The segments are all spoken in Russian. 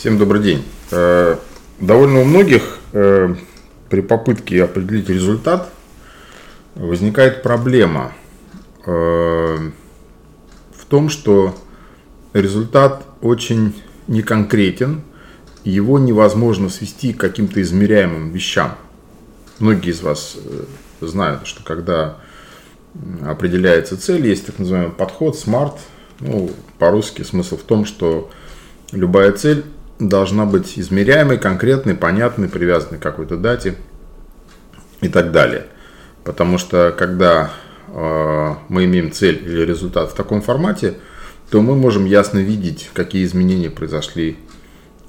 Всем добрый день. Э, довольно у многих э, при попытке определить результат возникает проблема э, в том, что результат очень неконкретен, его невозможно свести к каким-то измеряемым вещам. Многие из вас знают, что когда определяется цель, есть так называемый подход SMART. Ну, по-русски смысл в том, что любая цель должна быть измеряемой, конкретной, понятной, привязанной к какой-то дате и так далее. Потому что когда э, мы имеем цель или результат в таком формате, то мы можем ясно видеть, какие изменения произошли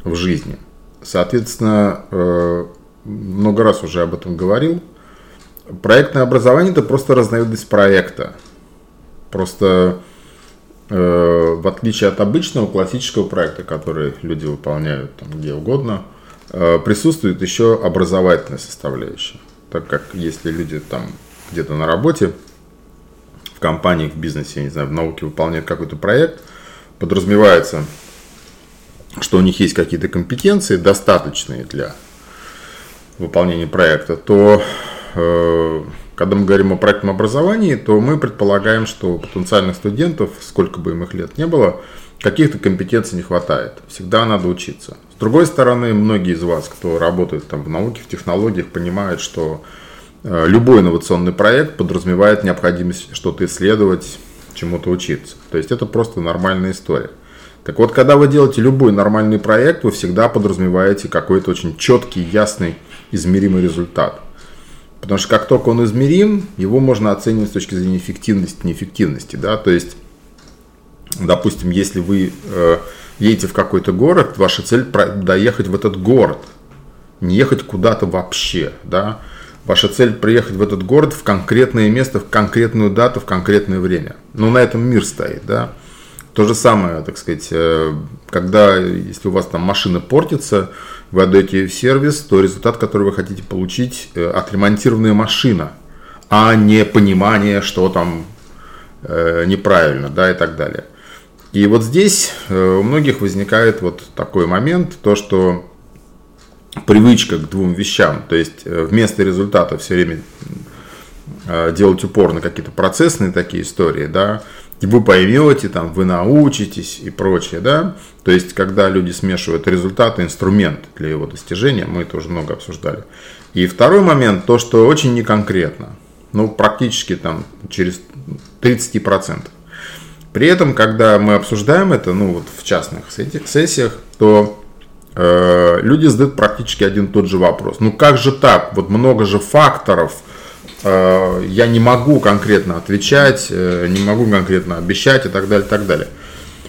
в жизни. Соответственно, э, много раз уже об этом говорил, Проектное образование это просто разновидность проекта. Просто в отличие от обычного классического проекта, который люди выполняют там, где угодно, э, присутствует еще образовательная составляющая. Так как если люди там где-то на работе, в компании, в бизнесе, я не знаю, в науке выполняют какой-то проект, подразумевается, что у них есть какие-то компетенции, достаточные для выполнения проекта, то Э, когда мы говорим о проектном образовании, то мы предполагаем, что потенциальных студентов, сколько бы им их лет не было, каких-то компетенций не хватает. Всегда надо учиться. С другой стороны, многие из вас, кто работает там в науке, в технологиях, понимают, что э, любой инновационный проект подразумевает необходимость что-то исследовать, чему-то учиться. То есть это просто нормальная история. Так вот, когда вы делаете любой нормальный проект, вы всегда подразумеваете какой-то очень четкий, ясный, измеримый результат – Потому что как только он измерим, его можно оценивать с точки зрения эффективности, неэффективности. Да? То есть, допустим, если вы э, едете в какой-то город, ваша цель доехать в этот город, не ехать куда-то вообще. Да? Ваша цель приехать в этот город в конкретное место, в конкретную дату, в конкретное время. Но на этом мир стоит. Да? То же самое, так сказать, э, когда, если у вас там машина портится, вы отдаете в сервис, то результат, который вы хотите получить, э, отремонтированная машина, а не понимание, что там э, неправильно, да, и так далее. И вот здесь у многих возникает вот такой момент, то, что привычка к двум вещам, то есть вместо результата все время делать упор на какие-то процессные такие истории, да, вы поймете, там, вы научитесь и прочее, да. То есть, когда люди смешивают результаты, инструмент для его достижения, мы это уже много обсуждали. И второй момент, то, что очень неконкретно, ну, практически там через 30%. При этом, когда мы обсуждаем это, ну, вот в частных сессиях, то э, люди задают практически один и тот же вопрос. Ну, как же так? Вот много же факторов – я не могу конкретно отвечать, э, не могу конкретно обещать и так далее, и так далее.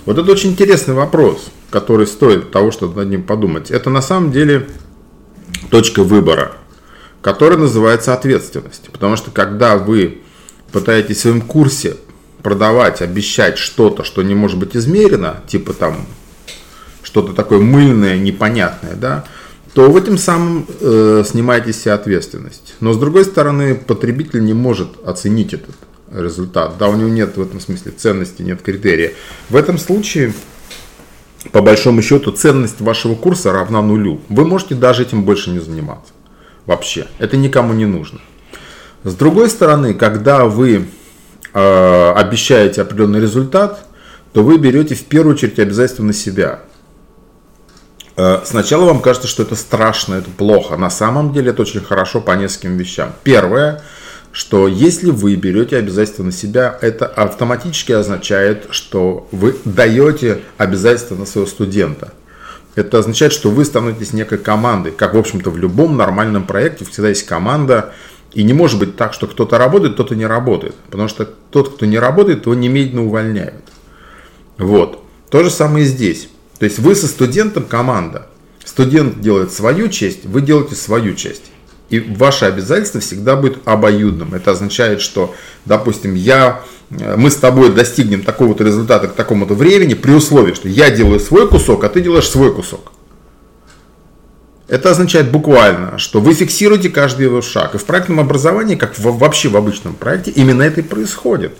Вот это очень интересный вопрос, который стоит того, чтобы над ним подумать. Это на самом деле точка выбора, которая называется ответственность. Потому что когда вы пытаетесь в своем курсе продавать, обещать что-то, что не может быть измерено, типа там что-то такое мыльное, непонятное, да, то в этом самым э, снимаете себе ответственность. Но с другой стороны, потребитель не может оценить этот результат. Да, у него нет в этом смысле ценности, нет критерия. В этом случае, по большому счету, ценность вашего курса равна нулю. Вы можете даже этим больше не заниматься. Вообще. Это никому не нужно. С другой стороны, когда вы э, обещаете определенный результат, то вы берете в первую очередь обязательства на себя. Э, сначала вам кажется, что это страшно, это плохо. На самом деле это очень хорошо по нескольким вещам. Первое, что если вы берете обязательства на себя, это автоматически означает, что вы даете обязательства на своего студента. Это означает, что вы становитесь некой командой. Как, в общем-то, в любом нормальном проекте всегда есть команда. И не может быть так, что кто-то работает, кто-то не работает. Потому что тот, кто не работает, его немедленно увольняют. Вот. То же самое и здесь. То есть вы со студентом команда. Студент делает свою часть, вы делаете свою часть. И ваше обязательство всегда будет обоюдным. Это означает, что, допустим, я, э, мы с тобой достигнем такого-то результата к такому-то времени при условии, что я делаю свой кусок, а ты делаешь свой кусок. Это означает буквально, что вы фиксируете каждый его шаг. И в проектном образовании, как вообще в обычном проекте, именно это и происходит.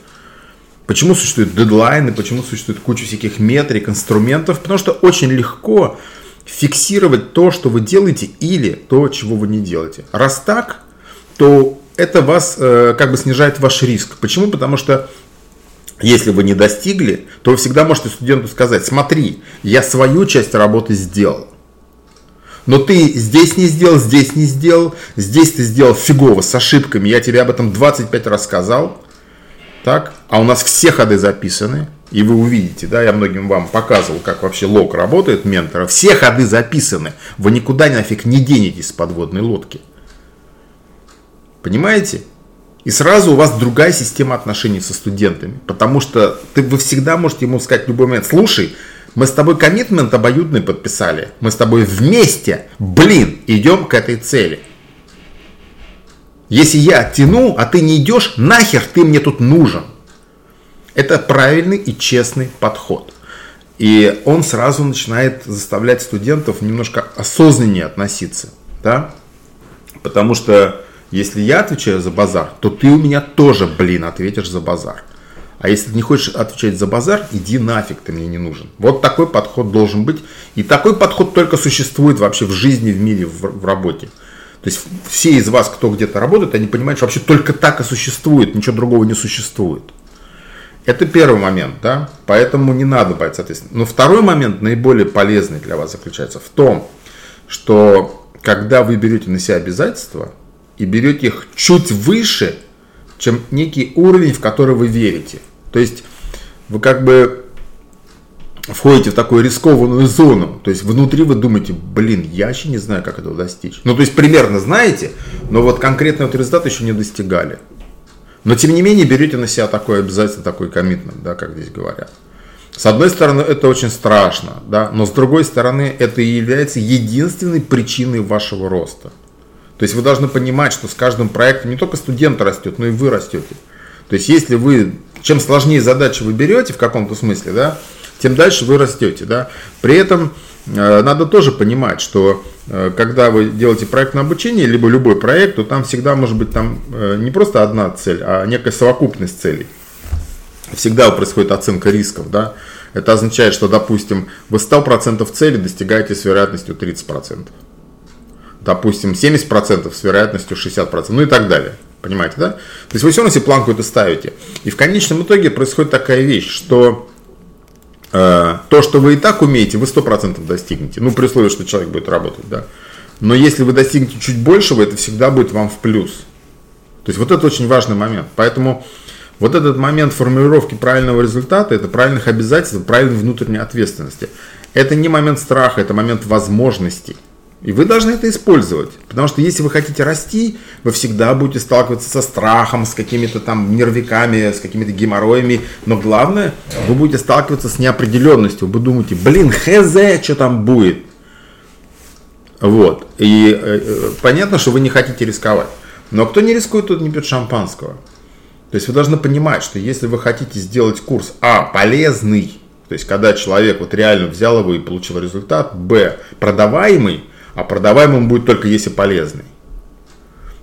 Почему существуют дедлайны, почему существует куча всяких метрик, инструментов? Потому что очень легко фиксировать то, что вы делаете, или то, чего вы не делаете. Раз так, то это вас э, как бы снижает ваш риск. Почему? Потому что если вы не достигли, то вы всегда можете студенту сказать, смотри, я свою часть работы сделал. Но ты здесь не сделал, здесь не сделал, здесь ты сделал фигово, с ошибками. Я тебе об этом 25 раз сказал. Так? А у нас все ходы записаны. И вы увидите, да, я многим вам показывал, как вообще лог работает ментора. Все ходы записаны. Вы никуда нафиг не денетесь с подводной лодки. Понимаете? И сразу у вас другая система отношений со студентами. Потому что ты, вы всегда можете ему сказать в любой момент, слушай, мы с тобой коммитмент обоюдный подписали. Мы с тобой вместе, блин, идем к этой цели. Если я тяну, а ты не идешь, нахер ты мне тут нужен. Это правильный и честный подход. И он сразу начинает заставлять студентов немножко осознаннее относиться. Да? Потому что если я отвечаю за базар, то ты у меня тоже, блин, ответишь за базар. А если ты не хочешь отвечать за базар, иди нафиг, ты мне не нужен. Вот такой подход должен быть. И такой подход только существует вообще в жизни, в мире, в, в работе. То есть все из вас, кто где-то работает, они понимают, что вообще только так и существует, ничего другого не существует. Это первый момент, да, поэтому не надо бояться ответственности. Но второй момент, наиболее полезный для вас, заключается в том, что когда вы берете на себя обязательства и берете их чуть выше, чем некий уровень, в который вы верите – то есть вы как бы входите в такую рискованную зону. То есть внутри вы думаете, блин, я еще не знаю, как этого достичь. Ну, то есть примерно знаете, но вот конкретный вот результат еще не достигали. Но тем не менее берете на себя такой обязательно такой коммитмент, да, как здесь говорят. С одной стороны, это очень страшно, да, но с другой стороны, это и является единственной причиной вашего роста. То есть вы должны понимать, что с каждым проектом не только студент растет, но и вы растете. То есть если вы чем сложнее задачи вы берете в каком-то смысле, да, тем дальше вы растете. Да. При этом э, надо тоже понимать, что э, когда вы делаете проект на обучение, либо любой проект, то там всегда может быть там э, не просто одна цель, а некая совокупность целей. Всегда происходит оценка рисков. Да. Это означает, что, допустим, вы 100% цели достигаете с вероятностью 30%. Допустим, 70% с вероятностью 60%, ну и так далее. Понимаете, да? То есть вы все равно себе планку это ставите. И в конечном итоге происходит такая вещь, что то, что вы и так умеете, вы 100% достигнете. Ну, при условии, что человек будет работать, да. Но если вы достигнете чуть большего, это всегда будет вам в плюс. То есть вот это очень важный момент. Поэтому вот этот момент формулировки правильного результата, это правильных обязательств, правильной внутренней ответственности. Это не момент страха, это момент возможностей. И вы должны это использовать. Потому что если вы хотите расти, вы всегда будете сталкиваться со страхом, с какими-то там нервиками, с какими-то геморроями. Но главное, вы будете сталкиваться с неопределенностью. Вы думаете, блин, хз, что там будет. Вот. И э, э, понятно, что вы не хотите рисковать. Но кто не рискует, тот не пьет шампанского. То есть вы должны понимать, что если вы хотите сделать курс А полезный, то есть когда человек вот реально взял его и получил результат, Б продаваемый, а продаваемым будет только если полезный,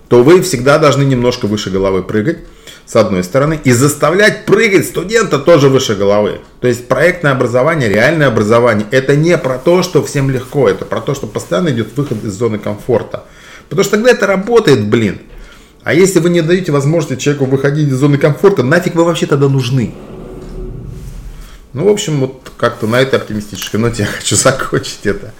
то вы всегда должны немножко выше головы прыгать, с одной стороны, и заставлять прыгать студента тоже выше головы. То есть проектное образование, реальное образование, это не про то, что всем легко, это про то, что постоянно идет выход из зоны комфорта. Потому что тогда это работает, блин. А если вы не даете возможности человеку выходить из зоны комфорта, нафиг вы вообще тогда нужны? Ну, в общем, вот как-то на этой оптимистической ноте я хочу закончить это